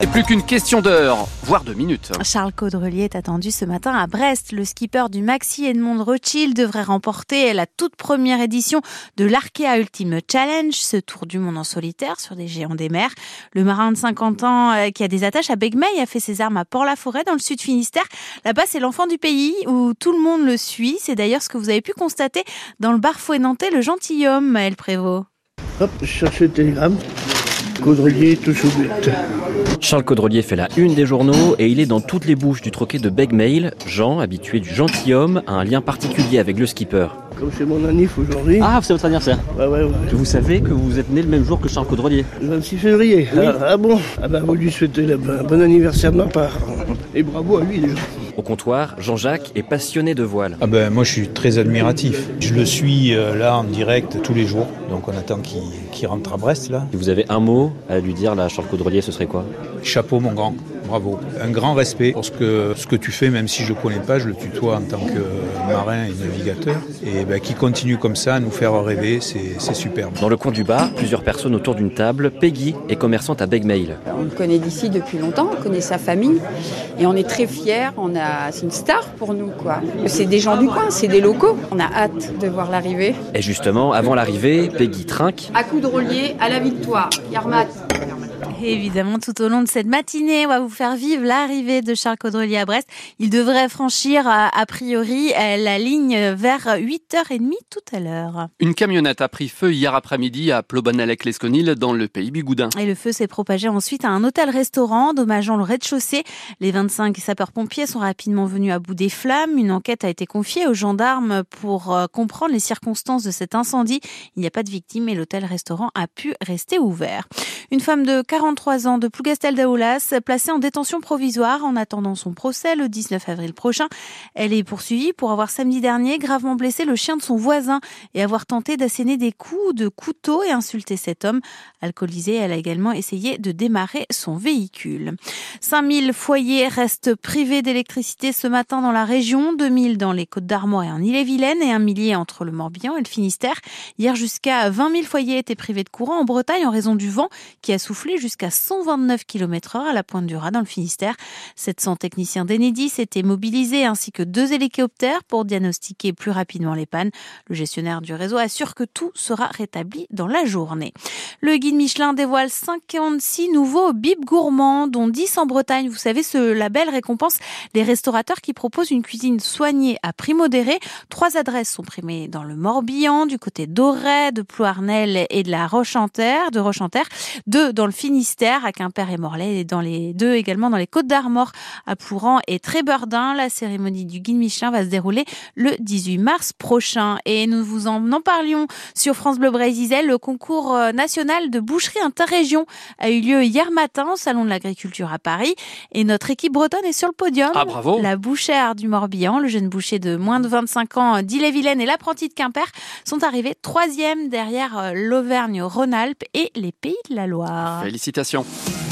Et plus qu'une question d'heure, voire de minutes. Charles Caudrelier est attendu ce matin à Brest. Le skipper du Maxi Edmond Rothschild devrait remporter la toute première édition de l'Arkea Ultimate Challenge, ce tour du monde en solitaire sur des géants des mers. Le marin de 50 ans euh, qui a des attaches à Begmey a fait ses armes à Port-la-Forêt dans le sud Finistère. Là-bas, c'est l'enfant du pays où tout le monde le suit. C'est d'ailleurs ce que vous avez pu constater dans le bar fouettantais Le Gentilhomme, Maël Prévost. Hop, je cherche le télégramme. Caudrelier touche au but. Charles Caudrelier fait la une des journaux et il est dans toutes les bouches du troquet de Begmail. Jean, habitué du gentilhomme, a un lien particulier avec le skipper. Comme c'est mon anniv aujourd'hui. Ah, c'est votre anniversaire Ouais, ouais, ouais. Vous savez que vous êtes né le même jour que Charles Caudrelier Le 26 février. Ah, ah bon? Ah bah vous lui souhaitez bon bon anniversaire de ma part. Et bravo à lui déjà. Au comptoir, Jean-Jacques est passionné de voile. Ah ben, moi je suis très admiratif. Je le suis euh, là en direct tous les jours. Donc on attend qu'il rentre à Brest là. Si vous avez un mot à lui dire là, Charles Caudrelier, ce serait quoi? Chapeau mon grand, bravo. Un grand respect pour ce que, ce que tu fais, même si je ne connais pas, je le tutoie en tant que marin et navigateur. Et ben, qui continue comme ça à nous faire rêver, c'est c'est superbe. Dans le coin du bar, plusieurs personnes autour d'une table. Peggy est commerçante à Begmail. On le connaît d'ici depuis longtemps, on connaît sa famille et on est très fiers. On a, c'est une star pour nous quoi. C'est des gens du coin, c'est des locaux. On a hâte de voir l'arrivée. Et justement, avant l'arrivée, Peggy trinque. À coup de relier, à la victoire. Yarmat. Évidemment, tout au long de cette matinée, on va vous faire vivre l'arrivée de Charles Caudrelier à Brest. Il devrait franchir, a, a priori, euh, la ligne vers 8h30 tout à l'heure. Une camionnette a pris feu hier après-midi à Plobanalec-Lesconil dans le pays Bigoudin. Et le feu s'est propagé ensuite à un hôtel-restaurant, dommageant le rez-de-chaussée. Les 25 sapeurs-pompiers sont rapidement venus à bout des flammes. Une enquête a été confiée aux gendarmes pour euh, comprendre les circonstances de cet incendie. Il n'y a pas de victime et l'hôtel-restaurant a pu rester ouvert. Une femme de 43 ans de Plougastel d'Aoulas, placée en détention provisoire en attendant son procès le 19 avril prochain. Elle est poursuivie pour avoir samedi dernier gravement blessé le chien de son voisin et avoir tenté d'asséner des coups de couteau et insulté cet homme. Alcoolisée, elle a également essayé de démarrer son véhicule. 5000 foyers restent privés d'électricité ce matin dans la région, 2000 dans les Côtes d'Armor et en Ille-et-Vilaine et un millier entre le Morbihan et le Finistère. Hier, jusqu'à 20 000 foyers étaient privés de courant en Bretagne en raison du vent qui a soufflé jusqu'à 129 km heure à la pointe du Raz dans le Finistère. 700 techniciens d'Enedis étaient mobilisés ainsi que deux hélicoptères pour diagnostiquer plus rapidement les pannes. Le gestionnaire du réseau assure que tout sera rétabli dans la journée. Le guide Michelin dévoile 56 nouveaux bibs gourmands, dont 10 en Bretagne. Vous savez, ce label récompense les restaurateurs qui proposent une cuisine soignée à prix modéré. Trois adresses sont primées dans le Morbihan, du côté d'Auray, de Ploarnel et de la Roche-en-Terre, de Roche-en-Terre. Deux dans le Finistère, à Quimper et Morlaix, et dans les deux également dans les Côtes d'Armor, à Plouran et Trébordin. La cérémonie du guide Michelin va se dérouler le 18 mars prochain. Et nous vous en, en parlions sur France Bleu Brésil. Le concours euh, national de boucherie interrégion a eu lieu hier matin au Salon de l'Agriculture à Paris. Et notre équipe bretonne est sur le podium. Ah, bravo. La bouchère du Morbihan, le jeune boucher de moins de 25 ans d'Ille-et-Vilaine et l'apprenti de Quimper sont arrivés troisième derrière euh, l'Auvergne-Rhône-Alpes et les Pays de la Loire. Félicitations.